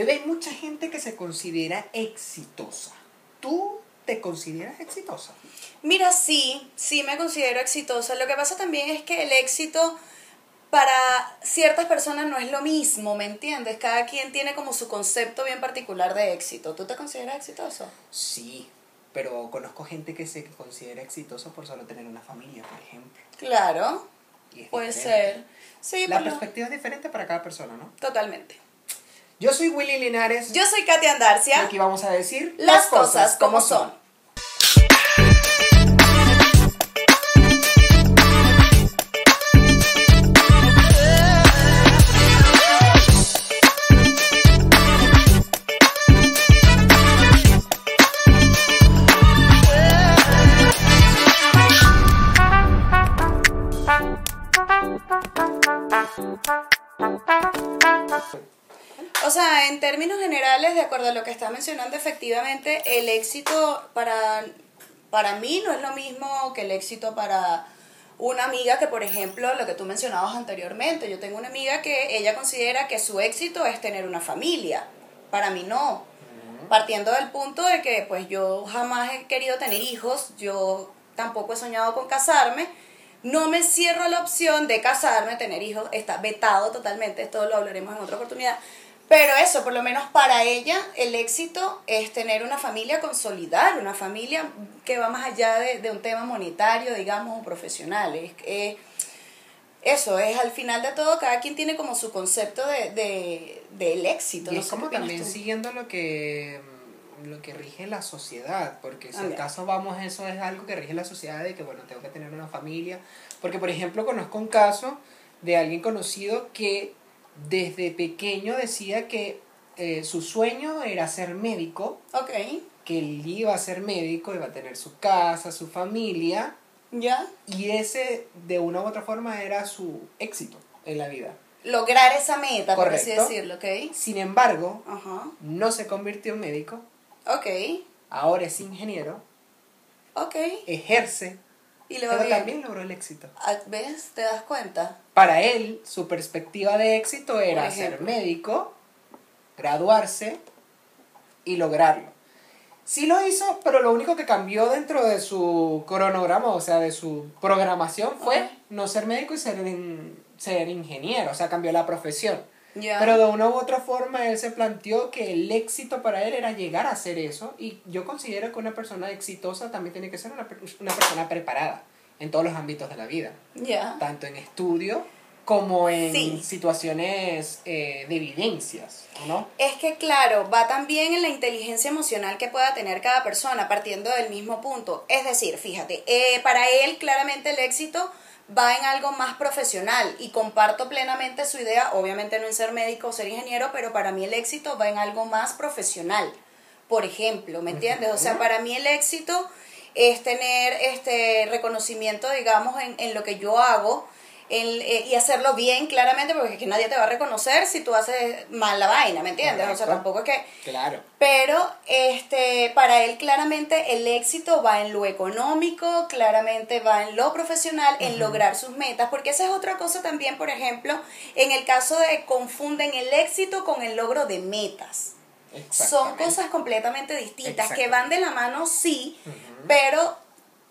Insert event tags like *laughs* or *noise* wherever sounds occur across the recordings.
Bebé, hay mucha gente que se considera exitosa. ¿Tú te consideras exitosa? Mira, sí, sí me considero exitosa. Lo que pasa también es que el éxito para ciertas personas no es lo mismo, ¿me entiendes? Cada quien tiene como su concepto bien particular de éxito. ¿Tú te consideras exitoso? Sí, pero conozco gente que se considera exitosa por solo tener una familia, por ejemplo. Claro, puede diferente. ser. Sí, La lo- perspectiva es diferente para cada persona, ¿no? totalmente. Yo soy Willy Linares Yo soy Katia y Andarcia. aquí vamos a decir Las cosas como son. Acuerdo a lo que estás mencionando, efectivamente, el éxito para, para mí no es lo mismo que el éxito para una amiga que, por ejemplo, lo que tú mencionabas anteriormente. Yo tengo una amiga que ella considera que su éxito es tener una familia. Para mí no. Partiendo del punto de que, pues, yo jamás he querido tener hijos, yo tampoco he soñado con casarme. No me cierro la opción de casarme, tener hijos, está vetado totalmente, esto lo hablaremos en otra oportunidad. Pero eso, por lo menos para ella, el éxito es tener una familia, consolidar una familia que va más allá de, de un tema monetario, digamos, o profesional. Es, es- eso, es al final de todo, cada quien tiene como su concepto de, de- del éxito. Y no es sé como también tú. siguiendo lo que lo que rige la sociedad, porque si Ah, en mira. caso vamos, eso es algo que rige la sociedad de que, bueno, tengo que tener una familia, porque por ejemplo conozco un caso de alguien conocido que desde pequeño decía que eh, su sueño era ser médico, Ok, que él iba a ser médico, iba a tener su casa, su familia, ya. y ese de una u otra forma era su éxito en la vida. Lograr esa meta, por así decirlo, ¿ok? Sin embargo, no se convirtió en médico, Ok, ahora es ingeniero, ok. ejerce, Y le va pero bien. también logró el éxito. Ah, ¿Ves? ¿Te das cuenta? Para él, su perspectiva de éxito era ser médico, graduarse y lograrlo. Sí lo hizo, pero lo único que cambió dentro de su cronograma, o sea, de su programación, fue no ser médico y ser, in- ser ingeniero, o sea, cambió la profesión. Pero de una u otra forma él se planteó que el éxito para él era llegar a hacer eso y yo considero que una persona exitosa también tiene que ser una persona preparada en todos los ámbitos de la vida, Ya. tanto en estudio como en Sí. situaciones eh, de evidencias, ¿no? Es que claro, va también en la inteligencia emocional que pueda tener cada persona, partiendo del mismo punto. Es decir, fíjate, eh, para él claramente el éxito va en algo más profesional y comparto plenamente su idea, obviamente no en ser médico o ser ingeniero, pero para mí el éxito va en algo más profesional. Por ejemplo, ¿me entiendes? O sea, para mí el éxito es tener este reconocimiento, digamos, en, en lo que yo hago en- eh, y hacerlo bien, claramente, porque es que nadie te va a reconocer si tú haces mal la vaina, ¿me entiendes? O sea, tampoco es que... Claro. Pero este, para él claramente el éxito va en lo económico, claramente va en lo profesional, en lograr sus metas, porque esa es otra cosa también, por ejemplo, en el caso de confunden el éxito con el logro de metas. Son cosas completamente distintas, que van de la mano, sí, pero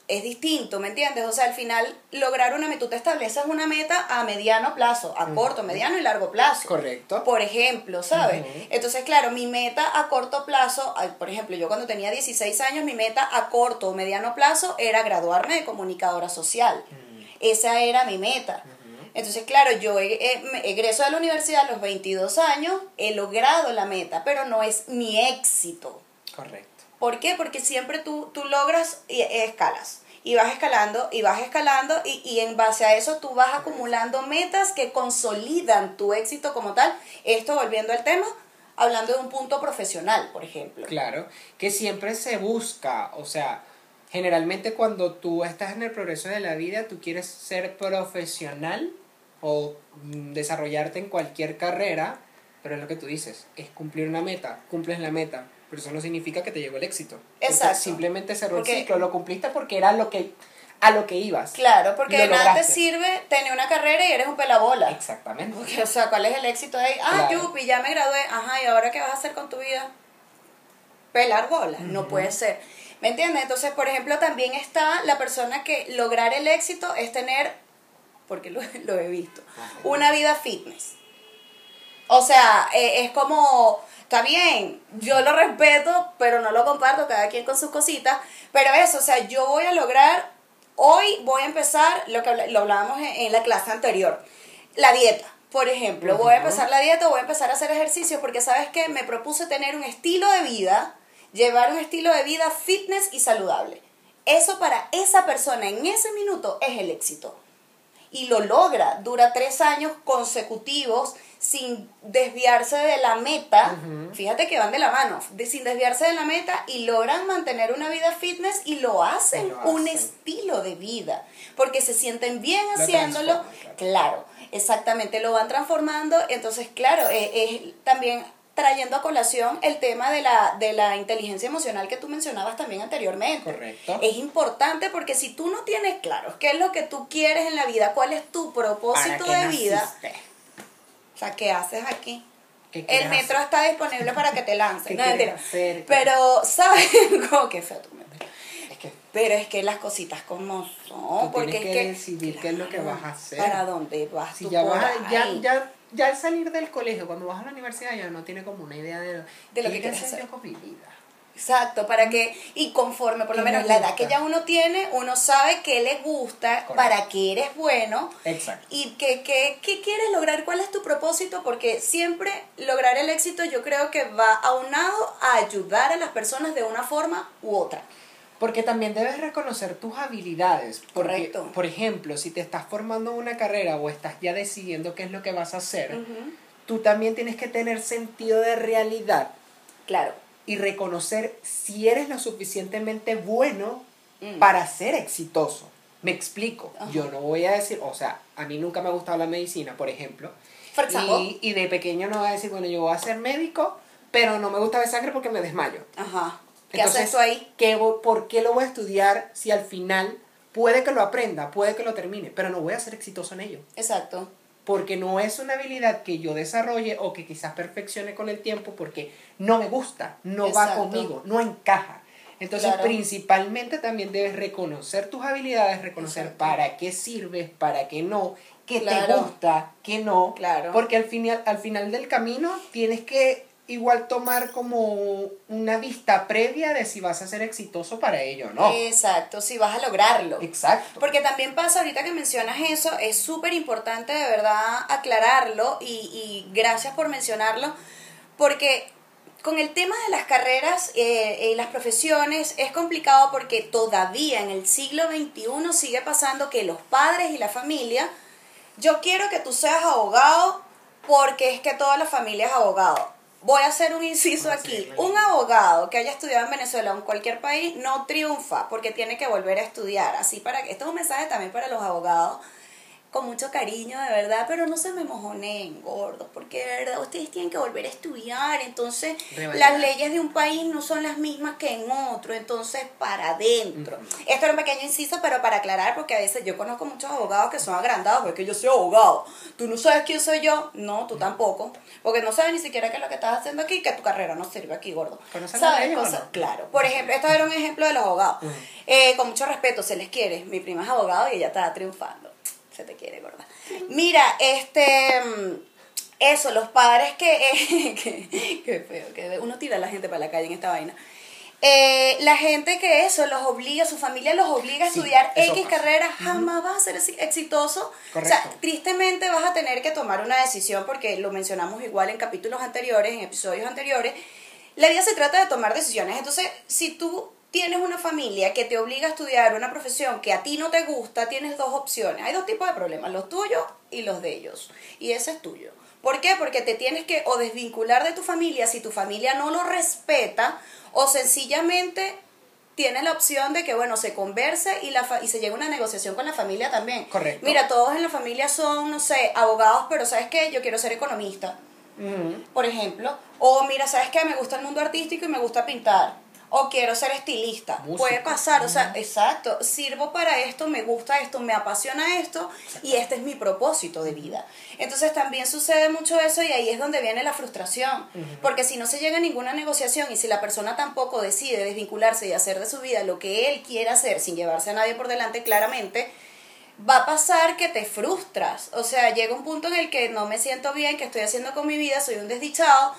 es distinto, ¿me entiendes? O sea, al final lograr una meta, tú te estableces una meta a mediano plazo, a corto, mediano y largo plazo. Correcto. Por ejemplo, ¿sabes? Entonces, claro, mi meta a corto plazo, por ejemplo, yo cuando tenía 16 años, mi meta a corto o mediano plazo era graduarme de comunicadora social. Esa era mi meta. Entonces, claro, yo e- e- me egreso de la universidad a los 22 años, he logrado la meta, pero no es mi éxito. Correcto. ¿Por qué? Porque siempre tú, tú logras y eh, escalas. Y vas escalando y vas escalando y, y en base a eso tú vas acumulando metas que consolidan tu éxito como tal. Esto volviendo al tema, hablando de un punto profesional, por ejemplo. Claro, que siempre se busca, o sea, generalmente cuando tú estás en el progreso de la vida, tú quieres ser profesional o mm, desarrollarte en cualquier carrera, pero es lo que tú dices, es cumplir una meta, cumples la meta, pero eso no significa que te llegó el éxito. Exacto. Simplemente cerró Porque- el ciclo, lo cumpliste porque era lo que a lo que ibas. Claro, porque de nada te sirve tener una carrera y eres un pelabola. Exactamente. Porque, o sea, ¿cuál es el éxito de ahí? Ah, Claro. yupi, ya me gradué. Ajá, ¿y ahora qué vas a hacer con tu vida? Pelar bola. No puede ser. ¿Me entiendes? Entonces, por ejemplo, también está la persona que lograr el éxito es tener, porque lo, *laughs* lo he visto, una vida fitness. O sea, eh, es como, está bien, yo lo respeto, pero no lo comparto, cada quien con sus cositas. Pero eso, o sea, yo voy a lograr, hoy voy a empezar lo que lo hablábamos en, en la clase anterior, la dieta. Por ejemplo, voy a empezar la dieta, voy a empezar a hacer ejercicio, porque sabes que me propuse tener un estilo de vida, llevar un estilo de vida fitness y saludable. Eso para esa persona en ese minuto es el éxito y lo logra. Dura tres años consecutivos sin desviarse de la meta. Fíjate que van de la mano, de- sin desviarse de la meta y logran mantener una vida fitness y lo hacen Y lo un estilo de vida porque se sienten bien Lo haciéndolo. transforman, Claro, exactamente, lo van transformando. Entonces, claro, eh, es también trayendo a colación el tema de la, de la inteligencia emocional que tú mencionabas también anteriormente. Correcto. Es importante porque si tú no tienes claro qué es lo que tú quieres en la vida, cuál es tu propósito ¿Para qué de vida, naciste? o sea, ¿qué haces aquí? ¿Qué El metro hacer? está disponible para que te *laughs* lances. ¿Qué No, quieres mentira. hacer? Pero, ¿sabes? *laughs* Como que feo tu metro. Es que Pero es que las cositas como son, Tú porque tienes es que que decidir qué es lo que vas a hacer. ¿Para dónde vas si tú ya por vas a- ya, ahí? ya, ya al salir del colegio, cuando vas a la universidad, ya no tiene como una idea de, De lo ¿qué que quieres hacer yo con mi vida. Exacto, para que, y conforme por lo ¿Qué menos me la edad que ya uno tiene, uno sabe qué le gusta, Correcto. para qué eres bueno, Exacto. y qué qué qué quieres lograr, cuál es tu propósito, porque siempre lograr el éxito yo creo que va aunado a ayudar a las personas de una forma u otra. Porque también debes reconocer tus habilidades. Porque, Correcto. Por ejemplo, si te estás formando una carrera o estás ya decidiendo qué es lo que vas a hacer, tú también tienes que tener sentido de realidad Claro. y reconocer si eres lo suficientemente bueno Mm. para ser exitoso. Me explico. Yo no voy a decir, o sea, a mí nunca me ha gustado la medicina, por ejemplo. Y, y de pequeño no voy a decir, bueno, yo voy a ser médico, pero no me gusta ver sangre porque me desmayo. Ajá. ¿Qué Entonces, haces tú ahí? ¿qué vo- ¿por qué lo voy a estudiar si al final puede que lo aprenda, puede que lo termine, pero no voy a ser exitoso en ello? Exacto. Porque no es una habilidad que yo desarrolle o que quizás perfeccione con el tiempo porque no me gusta, no va conmigo, no encaja. Entonces, Claro. principalmente también debes reconocer tus habilidades, reconocer Exacto. para qué sirves, para qué no, qué te gusta, qué no. Claro. Porque al final, al final del camino tienes que igual tomar como una vista previa de si vas a ser exitoso para ello o no. Exacto, si vas a lograrlo. Exacto. Porque también pasa, ahorita que mencionas eso, es súper importante de verdad aclararlo y, y gracias por mencionarlo, porque con el tema de las carreras eh, y las profesiones es complicado porque todavía en el siglo XXI sigue pasando que los padres y la familia, yo quiero que tú seas abogado porque es que toda la familia es abogado. Voy a hacer un inciso aquí. Un abogado que haya estudiado en Venezuela o en cualquier país no triunfa porque tiene que volver a estudiar. Así para que esto es un mensaje también para los abogados con mucho cariño, de verdad, pero no se me mojoneen, gordos, porque de verdad ustedes tienen que volver a estudiar, entonces Revalidar. las leyes de un país no son las mismas que en otro, entonces para adentro. Esto era un pequeño inciso, pero para aclarar, porque a veces yo conozco muchos abogados que son agrandados, porque yo soy abogado, tú no sabes quién soy yo, no, tú tampoco, porque no sabes ni siquiera qué es lo que estás haciendo aquí, que tu carrera no sirve aquí, gordo. ¿Conoces las ¿Sabes? o Cosas- no? Claro, por ejemplo, esto era un ejemplo de los abogados. Eh, con mucho respeto, se les quiere. Mi prima es abogado y ella está triunfando. Se te quiere, gorda. Mira, este. mm, Eso, los padres que. *laughs* que, que feo, que uno tira a la gente para la calle en esta vaina. Eh, la gente que eso los obliga, su familia los obliga a Sí, estudiar X pasa. carrera, jamás vas a ser exi- exitoso. Correcto. O sea, tristemente vas a tener que tomar una decisión porque lo mencionamos igual en capítulos anteriores, en episodios anteriores. La vida se trata de tomar decisiones. Entonces, si tú tienes una familia que te obliga a estudiar una profesión que a ti no te gusta, tienes dos opciones. Hay dos tipos de problemas, los tuyos y los de ellos. Y ese es tuyo. ¿Por qué? Porque te tienes que o desvincular de tu familia si tu familia no lo respeta o sencillamente tienes la opción de que, bueno, se converse y, la fa- y se llegue a una negociación con la familia también. Correcto. Mira, todos en la familia son, no sé, abogados, pero ¿sabes qué? Yo quiero ser economista por ejemplo. O mira, ¿sabes qué? Me gusta el mundo artístico y me gusta pintar. O quiero ser estilista. Puede pasar, o sea, exacto, sirvo para esto, me gusta esto, me apasiona esto y este es mi propósito de vida. Entonces también sucede mucho eso y ahí es donde viene la frustración, porque si no se llega a ninguna negociación y si la persona tampoco decide desvincularse y hacer de su vida lo que él quiera hacer sin llevarse a nadie por delante claramente, va a pasar que te frustras. O sea, llega un punto en el que no me siento bien, que estoy haciendo con mi vida, soy un desdichado.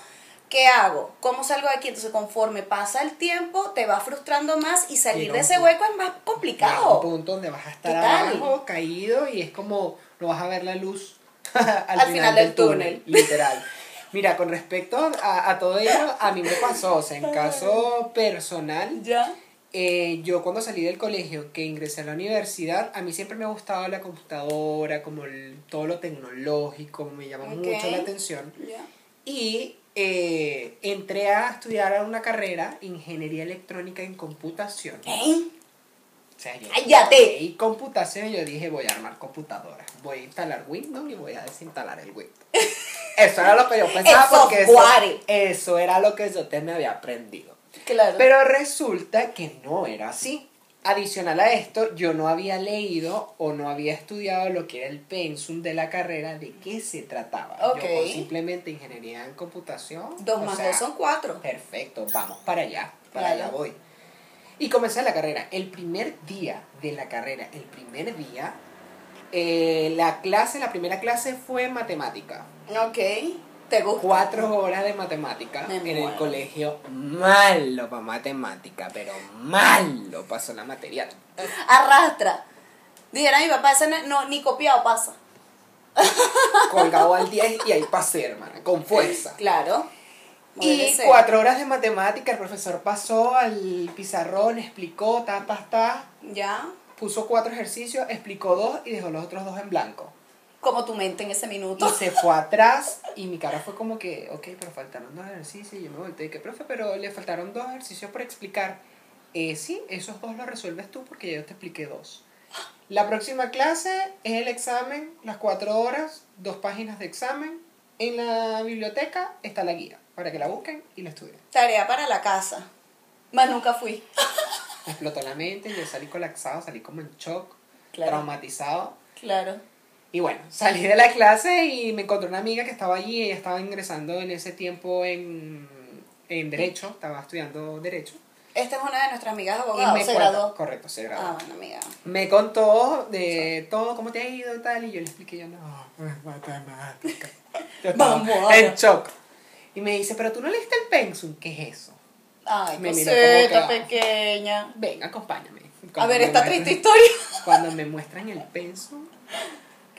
¿Qué hago? ¿Cómo salgo de aquí? Entonces, conforme pasa el tiempo, te va frustrando más y salir de ese hueco es más Llega un complicado. punto donde vas a estar Total. abajo, caído, y es como no vas a ver la luz *laughs* al, final del túnel. *laughs* literal. Mira, con respecto a, a todo ello, a mí me pasó, o sea, en caso personal, Ya. eh, yo cuando salí del colegio, que ingresé a la universidad, a mí siempre me ha gustado la computadora, como el- todo lo tecnológico, me llama mucho la atención. Ya. Y eh, entré a estudiar una carrera, Ingeniería Electrónica en Computación. ¿Eh? O sea, yo ¡Cállate! Y computación, yo dije, voy a armar computadoras. Voy a instalar Windows y voy a desinstalar el Windows. *laughs* Eso era lo que yo pensaba porque eso, eso era lo que yo te me había aprendido. Claro. Pero resulta que no era así. Adicional a esto, yo no había leído o no había estudiado lo que era el pensum de la carrera, de qué se trataba. Ok. Yo simplemente ingeniería en computación. dos más sea, dos son cuatro. Perfecto, vamos para allá, para allá voy. Y comencé la carrera. El primer día de la carrera, el primer día, eh, la clase, la primera clase fue matemática. Ok. ¿Te gusta? Cuatro horas de matemática Me en el colegio. Malo para matemática, pero malo pasó la materia. Arrastra. Dijera mi papá, ese no, ni copiado pasa. *laughs* Colgado al 10 y ahí pasé, hermana, con fuerza. Claro. Y cuatro horas de matemática, el profesor pasó al pizarrón, explicó, ta, ta, ta, Ya. puso cuatro ejercicios, explicó dos y dejó los otros dos en blanco. Como tu mente en ese Y minuto. se fue atrás y mi cara fue como que, ok, pero faltaron dos ejercicios. Y yo me volteé y que, profe, pero le faltaron dos ejercicios por explicar. Eh, sí, esos dos los resuelves tú porque yo te expliqué dos. La próxima clase es el examen, las cuatro horas, dos páginas de examen. En la biblioteca está la guía para que la busquen y la estudien. Tarea para la casa. Más nunca fui. Me *laughs* explotó la mente, yo salí colapsado, salí como en shock, Claro. traumatizado. Claro. Y bueno, salí de la clase y me encontré una amiga que estaba allí, ella estaba ingresando en ese tiempo en, en Derecho, estaba estudiando Derecho. Esta es una de nuestras amigas abogadas. Se cuenta- graduó. Correcto, se graduó. Ah, bueno, amiga. Me contó de todo, cómo te ha ido y tal, y yo le expliqué, yo no, es matemática. Yo *laughs* estaba Vamos. en shock. Y me dice, pero tú no leíste el pensum, ¿qué es eso? Ay, Me miró como cosita que, ah. pequeña. Ven, acompáñame. A ver, esta muestran- triste historia. *laughs* Cuando me muestran el pensum,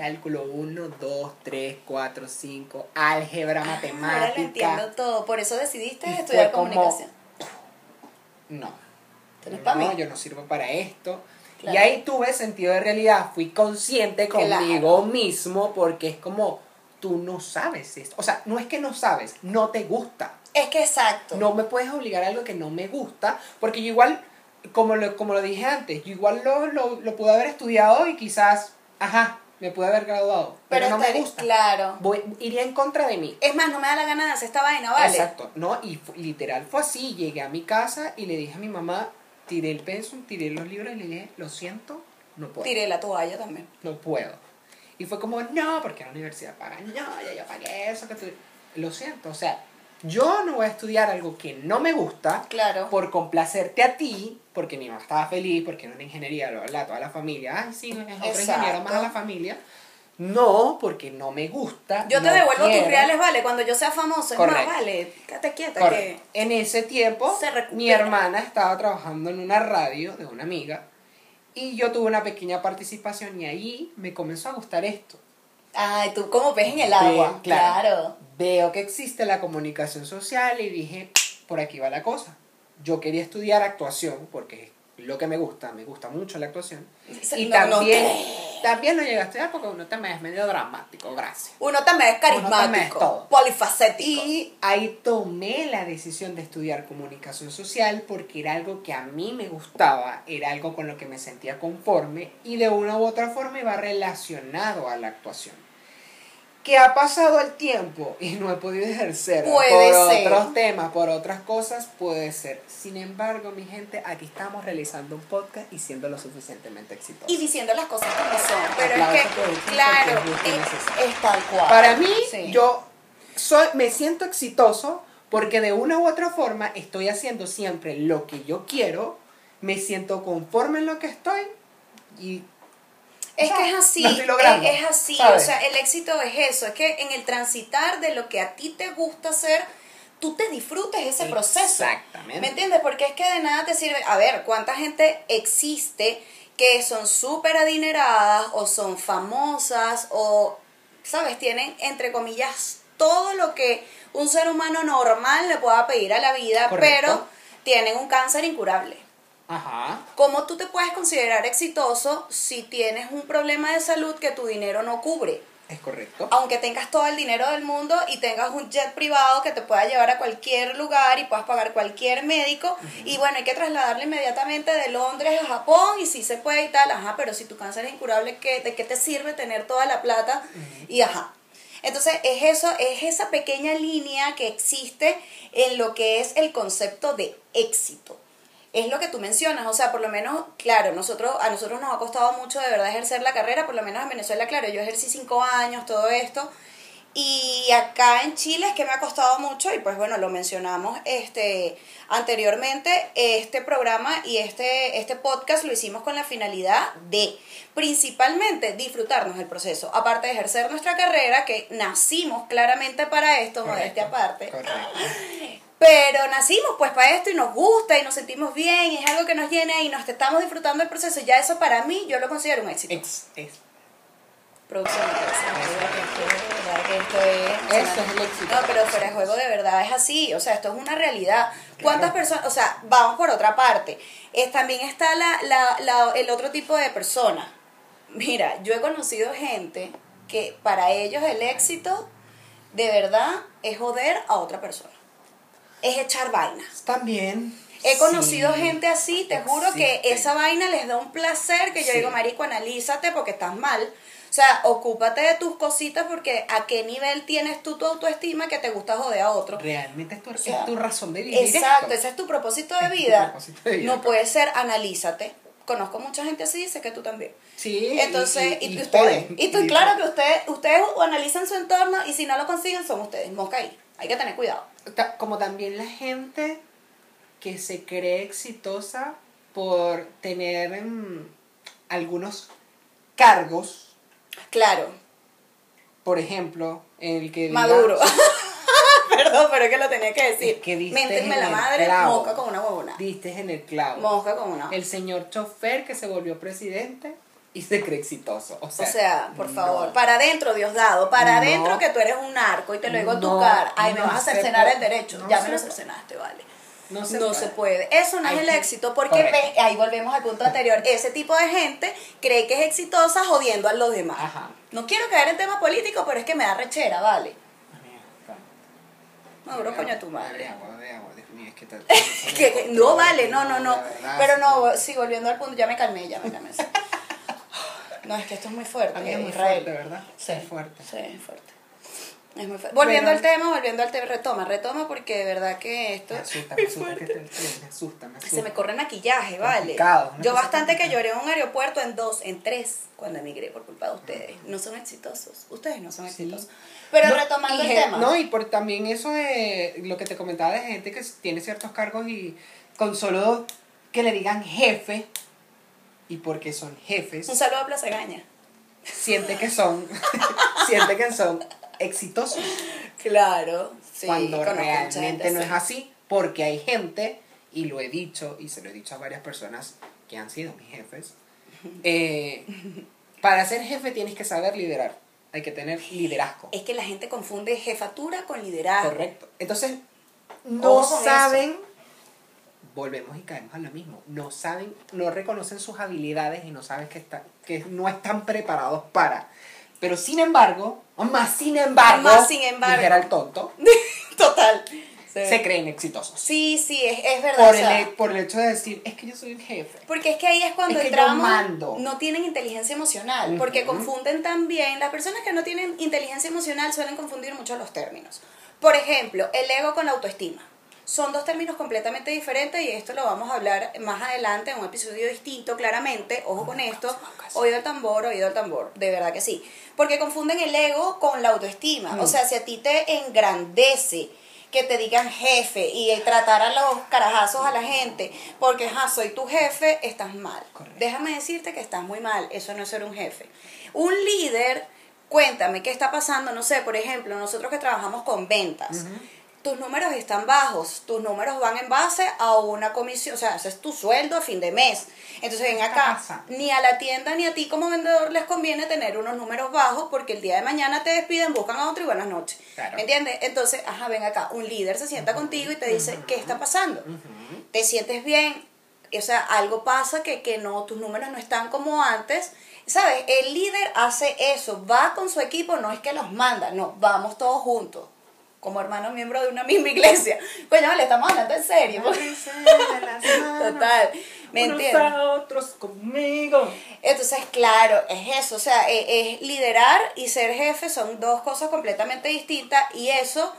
cálculo 1, 2, 3, 4, 5, álgebra, Ahora lo matemática. entiendo todo. Por eso decidiste estudiar fue como- comunicación. No. No mí. yo no sirvo para esto. Claro. Y ahí tuve sentido de realidad, fui consciente Claro. conmigo mismo porque es como, tú no sabes esto. O sea, no es que no sabes, no te gusta. Es que exacto. No me puedes obligar a algo que no me gusta, porque yo igual, como lo, como lo dije antes, yo igual lo, lo, lo pude haber estudiado y quizás, ajá, me pude haber graduado, pero, no me gusta. Claro. Voy, iría en contra de mí. Es más, no me da la gana de hacer esta vaina, ¿vale? Exacto, no, y literal fue así, llegué a mi casa y le dije a mi mamá, tiré el pensum, tiré los libros y le dije, lo siento, no puedo. Tiré la toalla también. No puedo. Y fue como, no, porque la universidad paga, no, ya yo pagué eso que tú... Lo siento, o sea, yo no voy a estudiar algo que no me gusta Claro. por complacerte a ti, porque mi mamá estaba feliz, porque era una ingeniería, bla, bla, toda la familia, ay, sí, es otro ingeniero más a la familia. No, porque no me gusta. Yo te no devuelvo tus reales, vale, cuando yo sea famoso. Es más, vale, quédate quieta Correcto. En ese tiempo, mi hermana estaba trabajando en una radio de una amiga y yo tuve una pequeña participación y ahí me comenzó a gustar esto. que... Ay, tú como pez en el agua. Claro. Veo que existe la comunicación social y dije, por aquí va la cosa. Yo quería estudiar actuación porque es lo que me gusta, me gusta mucho la actuación. Y No, no también, te- también lo llegué a estudiar porque uno también es medio dramático, gracias. Uno también es también es carismático, todo. polifacético. Y ahí tomé la decisión de estudiar comunicación social porque era algo que a mí me gustaba, era algo con lo que me sentía conforme y de una u otra forma iba relacionado a la actuación. Que ha pasado el tiempo y no he podido ejercer Puede por ser. otros temas, por otras cosas, puede ser. Sin embargo, mi gente, aquí estamos realizando un podcast y siendo lo suficientemente exitosos. Y diciendo las cosas como son. Pero es que, claro, porque es tal cual. Para mí, Sí. yo soy, me siento exitoso porque de una u otra forma estoy haciendo siempre lo que yo quiero, me siento conforme en lo que estoy y Es o sea, que es así, es, es así, ¿sabes? o sea, el éxito es eso, es que en el transitar de lo que a ti te gusta hacer, tú te disfrutes ese proceso. Exactamente. ¿Me entiendes? Porque es que de nada te sirve, a ver, ¿cuánta gente existe que son súper adineradas o son famosas o, ¿sabes? Tienen, entre comillas, todo lo que un ser humano normal le pueda pedir a la vida, Correcto. pero tienen un cáncer incurable. Ajá. ¿Cómo tú te puedes considerar exitoso si tienes un problema de salud que tu dinero no cubre? Es correcto. Aunque tengas todo el dinero del mundo y tengas un jet privado que te pueda llevar a cualquier lugar y puedas pagar cualquier médico, y bueno, hay que trasladarlo inmediatamente de Londres a Japón y si se puede y tal, ajá, pero si tu cáncer es incurable, ¿qué, ¿de qué te sirve tener toda la plata? Y ajá. Entonces, es eso, es esa pequeña línea que existe en lo que es el concepto de éxito es lo que tú mencionas, o sea, por lo menos, claro, nosotros, a nosotros nos ha costado mucho de verdad ejercer la carrera, por lo menos en Venezuela, claro, yo ejercí cinco años, todo esto, y acá en Chile es que me ha costado mucho, y pues bueno, lo mencionamos este anteriormente, este programa y este, este podcast lo hicimos con la finalidad de principalmente disfrutarnos del proceso, aparte de ejercer nuestra carrera, que nacimos claramente para esto, modestia aparte. Correcto. Pero nacimos pues para esto y nos gusta y nos sentimos bien y es algo que nos llena y nos estamos disfrutando del proceso. Ya eso para mí yo lo considero un éxito. Es- Producción. esto es- Eso es el éxito. No, pero fuera de juego de verdad es así. O sea, esto es una realidad. Claro. ¿Cuántas personas? O sea, vamos por otra parte. Es, también está la, la, la- el otro tipo de persona. Mira, yo he conocido gente que para ellos el éxito de verdad es joder a otra persona. Es echar vainas. También. He conocido sí. gente así, te juro que esa vaina les da un placer que yo Sí. digo, marico, analízate porque estás mal. O sea, ocúpate de tus cositas porque a qué nivel tienes tú tu autoestima que te gusta joder a otro. Realmente es tu, sea, es tu razón de vivir. Exacto, esto. ese es tu propósito de vida. propósito de vida, No puede ser, analízate. Conozco mucha gente así, sé que tú también. Sí. Entonces, y, y, y ustedes, y tú, Y- claro que ustedes, ustedes analizan su entorno y si no lo consiguen son ustedes, mosca ahí. Hay que tener cuidado. Como también la gente que se cree exitosa por tener mm, algunos cargos, Claro, por ejemplo, el que diga- Maduro. *laughs* Perdón, pero es que lo tenía que decir. Es que diste Méntenme en la el madre, clavo. mosca con una huevona. diste en el clavo. Mosca con una. El señor chofer que se volvió presidente y se cree exitoso. O o sea, por no. favor, para adentro, Diosdado, para No. adentro que tú eres un narco y te lo digo en tu cara. Ay, me vas a cercenar el derecho. Ya me lo cercenaste, vale. No se no puede. se puede. Eso no es el éxito, porque ahí volvemos al punto anterior. Ese tipo de gente cree que es exitosa jodiendo a los demás. Ajá. No quiero caer en tema político, pero es que me da rechera, vale. Maduro, coño, tu madre. Que no vale, no, no, no. Pero no, sí, volviendo al punto, ya me calmé, ya me calmé. *laughs* No, es que esto es muy fuerte. A mí es muy Israel. fuerte, ¿verdad? Sí. Es fuerte. Sí, es fuerte. Es muy fuerte. Volviendo Bueno. al tema, volviendo al tema, retoma, retoma porque de verdad que esto Me asusta, me asusta, que te- me asusta, me asusta. se me corre maquillaje, ¿vale? Yo bastante que lloré en un aeropuerto en dos, en tres, cuando emigré por culpa de ustedes. No son exitosos. Ustedes no son Sí. exitosos. Pero No, retomando el tema. No, y por también eso de lo que te comentaba de gente que tiene ciertos cargos y con solo que le digan jefe, y porque son jefes, Un saludo a Plaza Gaña. siente que son, *laughs* siente que son exitosos. Claro, sí. cuando gente realmente no es así, porque hay gente, y lo he dicho, y se lo he dicho a varias personas que han sido mis jefes, *laughs* eh, para ser jefe tienes que saber liderar, hay que tener liderazgo. Es que la gente confunde jefatura con liderazgo. Correcto. Entonces, no saben, volvemos y caemos a lo mismo, no saben, no reconocen sus habilidades y no saben que, está, que no están preparados para. Pero sin embargo, o más sin embargo, Más sin embargo. dijera el tonto, *laughs* Total. Sí. se creen exitosos. Sí, sí, es, es verdad. Por o sea, el, por el hecho de decir, es que yo soy el jefe. Porque es que ahí es cuando Es que entramos, mando. no tienen inteligencia emocional, porque confunden también, las personas que no tienen inteligencia emocional suelen confundir mucho los términos. Por ejemplo, el ego con la autoestima. Son dos términos completamente diferentes y esto lo vamos a hablar más adelante en un episodio distinto, claramente. Ojo con esto. Oído el tambor, oído el tambor. De verdad que sí. Porque confunden el ego con la autoestima. O Mm. sea, si a ti te engrandece que te digan jefe y tratar a los carajazos a la gente porque ja, soy tu jefe, estás mal. Correcto. Déjame decirte que estás muy mal, eso no es ser un jefe. Un líder, cuéntame qué está pasando, no sé, por ejemplo, nosotros que trabajamos con ventas. Tus números están bajos, tus números van en base a una comisión, o sea, ese es tu sueldo a fin de mes. Entonces ven ¿Qué acá, pasa? ni a la tienda ni a ti como vendedor les conviene tener unos números bajos porque el día de mañana te despiden, buscan a otro y buenas noches. Claro. ¿Me entiendes? Entonces, ajá, ven acá, un líder se sienta contigo y te dice, ¿qué está pasando? ¿Te sientes bien? O sea, algo pasa que, que no, tus números no están como antes. ¿Sabes? El líder hace eso, va con su equipo, no es que los manda, no, vamos todos juntos, como hermanos miembros de una *laughs* misma iglesia. Coño, le estamos hablando en serio. *laughs* Total, ¿me entiendes? otros conmigo. Entonces, claro, es eso, o sea, e- es, liderar y ser jefe son dos cosas completamente distintas y eso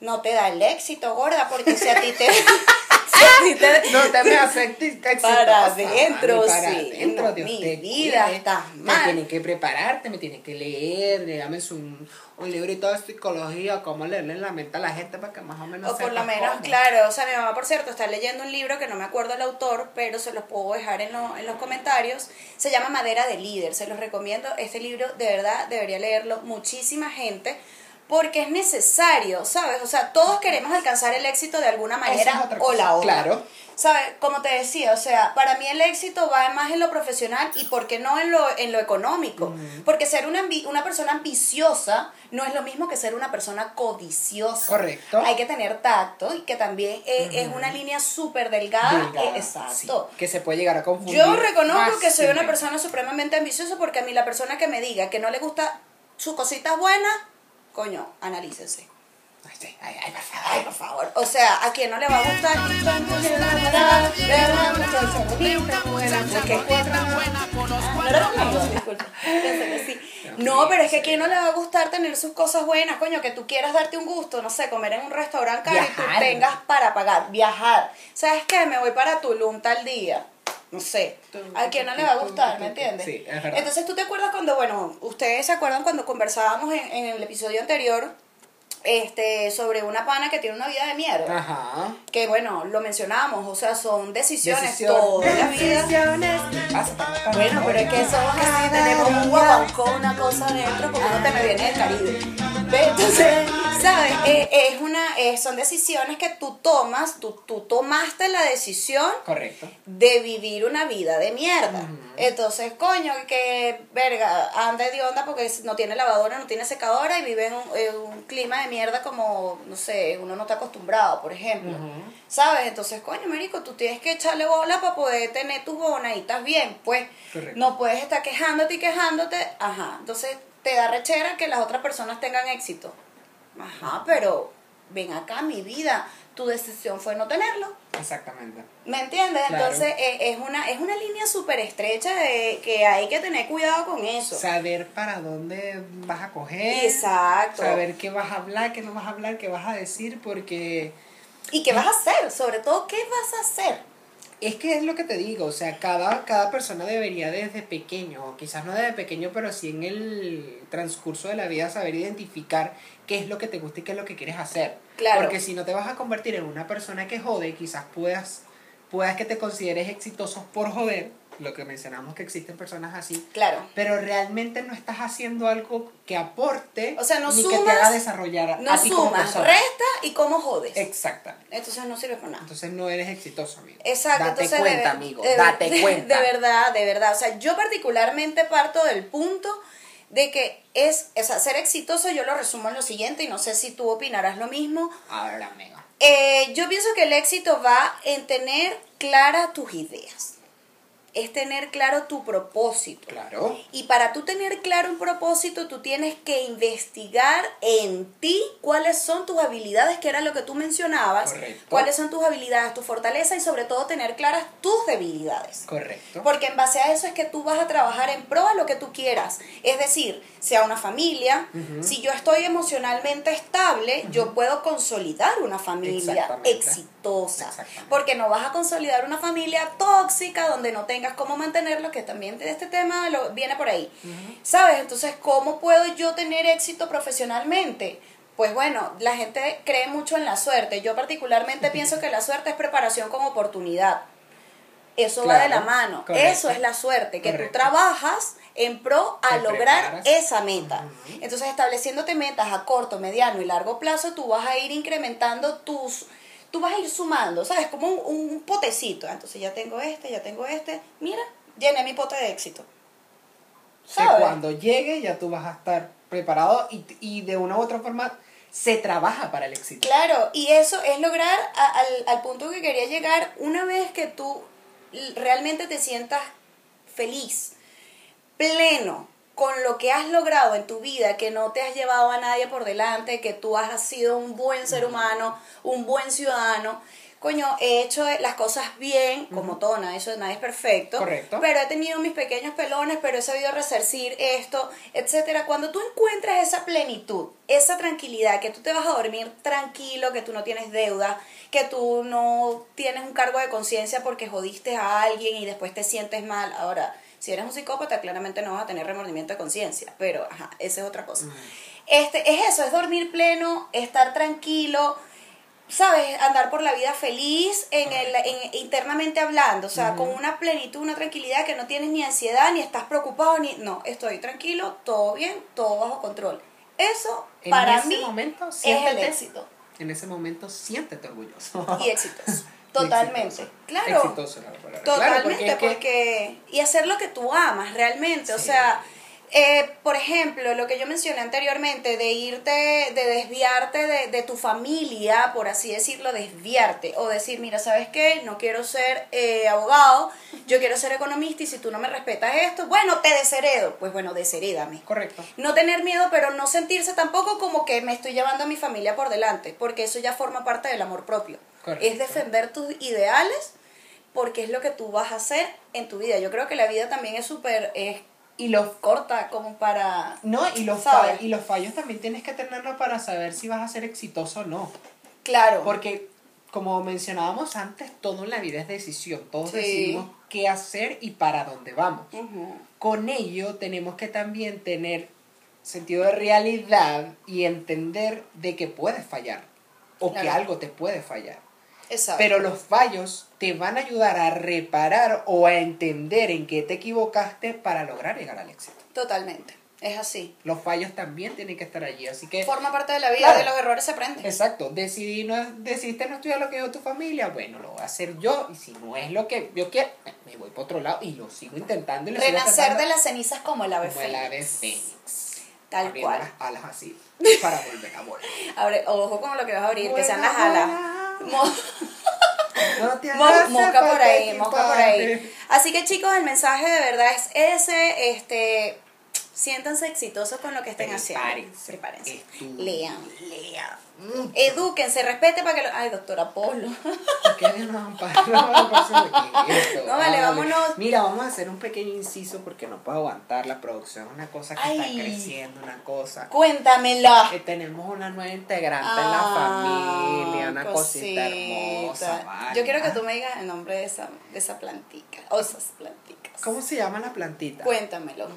no te da el éxito, gorda, porque si a ti te... *laughs* si a ti te No te me aceptes Para adentro, para sí. adentro, No, Dios mi te vida, estás mal. tienes que prepararte, me tienes que leer, dígame un, un librito de psicología, cómo leerle la mente a la gente para que más o menos O por lo menos, cómo. claro, o sea, mi mamá, por cierto, está leyendo un libro que no me acuerdo el autor, pero se los puedo dejar en, lo- en los comentarios. Se llama Madera de Líder, se los recomiendo. Este libro, de verdad, debería leerlo muchísima gente, porque es necesario, ¿sabes? O sea, todos queremos alcanzar el éxito de alguna manera es o la otra. claro. ¿Sabes? Como te decía, o sea, para mí el éxito va más en lo profesional y por qué no en lo, en lo económico. Porque ser una, una persona ambiciosa no es lo mismo que ser una persona codiciosa. Correcto. Hay que tener tacto y que también es, es una línea súper delgada. Delgada, eh, exacto. sí, que se puede llegar a confundir. Yo reconozco que soy una persona supremamente ambiciosa porque a mí la persona que me diga que no le gusta sus cositas buenas, coño, analícense. Ay, sí, ay, ay, por favor. Ay, por favor. O sea, a quien no le va a gustar. No sí. No, pero es que a quien no le va a gustar tener sus cosas buenas, coño, que tú quieras darte un gusto, no sé, comer en un restaurante caro y tú tengas para pagar, viajar. ¿Sabes qué? Me voy para Tulum tal día. No sé. ¿A quién no le va a gustar? ¿Me entiendes? Sí, es verdad. Entonces, ¿tú te acuerdas cuando, bueno, ustedes se acuerdan cuando conversábamos en, en el episodio anterior este, sobre una pana que tiene una vida de mierda? Ajá. Que bueno, lo mencionamos, o sea, son decisiones, Decisiones. toda la vida. Decisiones. Pasa. Bueno, pero es que somos así, tenemos un guaguancó, una cosa dentro, porque uno te me viene del Caribe. Entonces, ¿sabes? Eh, es una, eh, son decisiones que tú tomas, tú, tú tomaste la decisión Correcto. de vivir una vida de mierda. Entonces, coño, que verga, anda de onda porque no tiene lavadora, no tiene secadora y vive en un, en un clima de mierda como, no sé, uno no está acostumbrado, por ejemplo. ¿Sabes? Entonces, coño, marico, tú tienes que echarle bola para poder tener tus bonaditas bien, pues. Correcto. No puedes estar quejándote y quejándote, ajá. Entonces, te da rechera que las otras personas tengan éxito. Ajá, pero ven acá, mi vida, tu decisión fue no tenerlo. Exactamente. ¿Me entiendes? Claro. Entonces eh, es una es una línea súper estrecha de que hay que tener cuidado con eso. Saber para dónde vas a coger. Exacto. Saber qué vas a hablar, qué no vas a hablar, qué vas a decir, porque ¿Y qué vas a hacer? Sobre todo, ¿qué vas a hacer? Es que es lo que te digo, o sea, cada, cada persona debería desde pequeño, o quizás no desde pequeño, pero sí en el transcurso de la vida saber identificar qué es lo que te gusta y qué es lo que quieres hacer. Claro. Porque si no te vas a convertir en una persona que jode, quizás puedas, puedas que te consideres exitoso por joder, lo que mencionamos que existen personas así, Claro. pero realmente no estás haciendo algo que aporte O sea, no ni que te haga desarrollar No a ti como sumas, persona. resta y cómo jodes. Exactamente. Entonces no sirve para nada. Entonces no eres exitoso, amigo. Exacto, Date entonces cuenta, de, amigo. de- date de- cuenta. De verdad, de verdad. O sea, yo particularmente parto del punto de que es, o sea, ser exitoso, yo lo resumo en lo siguiente, y no sé si tú opinarás lo mismo. A ver, amigo. Eh, yo pienso que el éxito va en tener claras tus ideas. Es tener claro tu propósito. Claro. Y para tú tener claro un propósito, tú tienes que investigar en ti cuáles son tus habilidades, que era lo que tú mencionabas, Correcto. cuáles son tus habilidades, tu fortaleza y sobre todo tener claras tus debilidades. Correcto. Porque en base a eso es que tú vas a trabajar en pro a lo que tú quieras. Es decir, sea una familia, si yo estoy emocionalmente estable, yo puedo consolidar una familia Exactamente. Exitosa. Porque no vas a consolidar una familia tóxica donde no tengas cómo mantenerlo, que también de este tema lo, viene por ahí. ¿Sabes? Entonces, ¿cómo puedo yo tener éxito profesionalmente? Pues bueno, la gente cree mucho en la suerte. Yo particularmente *laughs* pienso que la suerte es preparación con oportunidad. Eso va de la mano. correcto. Eso es la suerte, que Correcto. tú trabajas en pro a Te lograr preparas. esa meta. Entonces, estableciéndote metas a corto, mediano y largo plazo, tú vas a ir incrementando tus... Tú vas a ir sumando, ¿sabes? Como un, un potecito. Entonces, ya tengo este, ya tengo este. Mira, llené mi pote de éxito. Que ¿Sabes? cuando llegue ya tú vas a estar preparado y, y de una u otra forma se trabaja para el éxito. Claro, y eso es lograr a- al, al punto que quería llegar una vez que tú realmente te sientas feliz, pleno con lo que has logrado en tu vida, que no te has llevado a nadie por delante, que tú has sido un buen ser humano, un buen ciudadano. Coño, he hecho las cosas bien, como todo, nada, eso nada es perfecto. Correcto. Pero he tenido mis pequeños pelones, pero he sabido resarcir esto, etcétera. Cuando tú encuentras esa plenitud, esa tranquilidad, que tú te vas a dormir tranquilo, que tú no tienes deuda, que tú no tienes un cargo de conciencia porque jodiste a alguien y después te sientes mal. Ahora, si eres un psicópata, claramente no vas a tener remordimiento de conciencia, pero ajá, esa es otra cosa. Este, es eso, es dormir pleno, estar tranquilo, ¿sabes? Andar por la vida feliz en el, en- internamente hablando, o sea, con una plenitud, una tranquilidad que no tienes ni ansiedad, ni estás preocupado, ni... No, estoy tranquilo, todo bien, todo bajo control. Eso, En para ese mí, momento, es el éxito. En ese momento siéntete orgulloso. Y exitoso. *laughs* Totalmente. Claro. La palabra. Totalmente, porque, Y hacer lo que tú amas realmente. O sea, eh, por ejemplo, lo que yo mencioné anteriormente, de irte, de desviarte de, de tu familia, por así decirlo, desviarte. O decir, mira, ¿sabes qué? No quiero ser eh, abogado, yo quiero ser economista y si tú no me respetas esto, bueno, te desheredo. Pues bueno, desherédame. Correcto. No tener miedo, pero no sentirse tampoco como que me estoy llevando a mi familia por delante, porque eso ya forma parte del amor propio. Correcto. Es defender tus ideales porque es lo que tú vas a hacer en tu vida. Yo creo que la vida también es súper es Y los corta como para... no, y los, ¿Sabes? y los fallos también tienes que tenerlos para saber si vas a ser exitoso o no. Claro. Porque, como mencionábamos antes, todo en la vida es decisión. Todos Sí. decidimos qué hacer y para dónde vamos. Con ello tenemos que también tener sentido de realidad y entender de que puedes fallar o que algo te puede fallar. Exacto. Pero los fallos te van a ayudar a reparar o a entender en qué te equivocaste para lograr llegar al éxito. Totalmente. Es así. Los fallos también tienen que estar allí, así que... Forma parte de la vida, Claro. de los errores se aprende. Exacto, decidí no, decidiste no estudiar lo que dio tu familia, bueno, lo voy a hacer yo, y si no es lo que yo quiero, me voy para otro lado y lo sigo intentando. Y lo sigo Renacer de las cenizas como el ave como el ave fénix. Tal cual. las alas así, para volver a volar. *laughs* Abre, ojo con lo que vas a abrir, que sean las alas. No te hagas mosca por ahí, mosca por ahí. Así que chicos, el mensaje de verdad es ese, este, siéntanse exitosos con lo que estén haciendo. Prepárense, Lean. Lean. mucho. Edúquense, respete para que lo... Ay, doctora Polo. *laughs* ¿Qué? No, *laughs* vale, vámonos. Mira, vamos a hacer un pequeño inciso porque no puedo aguantar la producción. Una cosa que Ay. está creciendo, una cosa. Cuéntamela. Que tenemos una nueva integrante en la Ah, familia, una cosita cosita. hermosa. vale. Yo quiero que tú me digas el nombre de esa, de esa plantica. O esas planticas. ¿Cómo se llama la plantita? Cuéntamelo.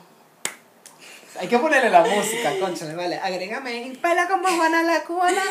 Hay que ponerle la música, concha, vale. Agrégame. Pela como Juana la cubana.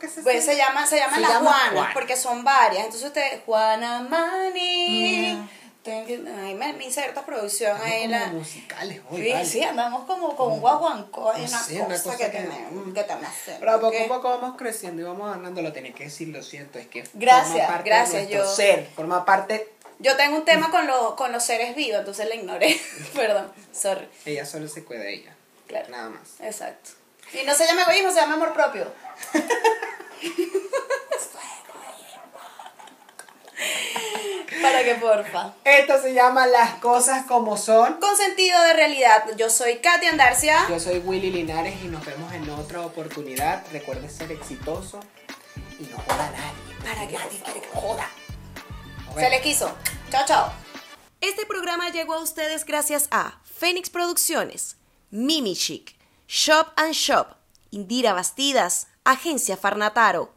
que se Pues se llama, se llama Se las llama Juanas, Juana. porque son varias. Entonces usted, Juana Mani. Mm. Ay, me, me inserta producción ahí. como La, musicales hoy, sí, vale. sí, andamos como con un guaguancó. Hay No una, sé, cosa una cosa que, que- tenemos, que estamos haciendo. Pero poco a poco vamos creciendo y vamos ganando. Lo tenía que decir, lo siento. Es que Gracias, forma parte gracias, de yo- ser. Forma parte. Yo tengo un tema con, lo- con los seres vivos, entonces la ignoré. *laughs* Perdón, sorry. Ella solo se cuida de ella. Claro. Nada más. Exacto. Y no se llama egoísmo, se llama amor propio. *laughs* Para que porfa. Esto se llama Las cosas como son. Con sentido de realidad. Yo soy Katia Andarcia. Yo soy Willy Linares y nos vemos en otra oportunidad. Recuerde ser exitoso y no joda a nadie. Para que nadie quiere que joda. Se vemos. le quiso. Chao, chao. Este programa llegó a ustedes gracias a Fénix Producciones, Mimi Chic, Shop and Shop, Indira Bastidas, Agencia Farnataro.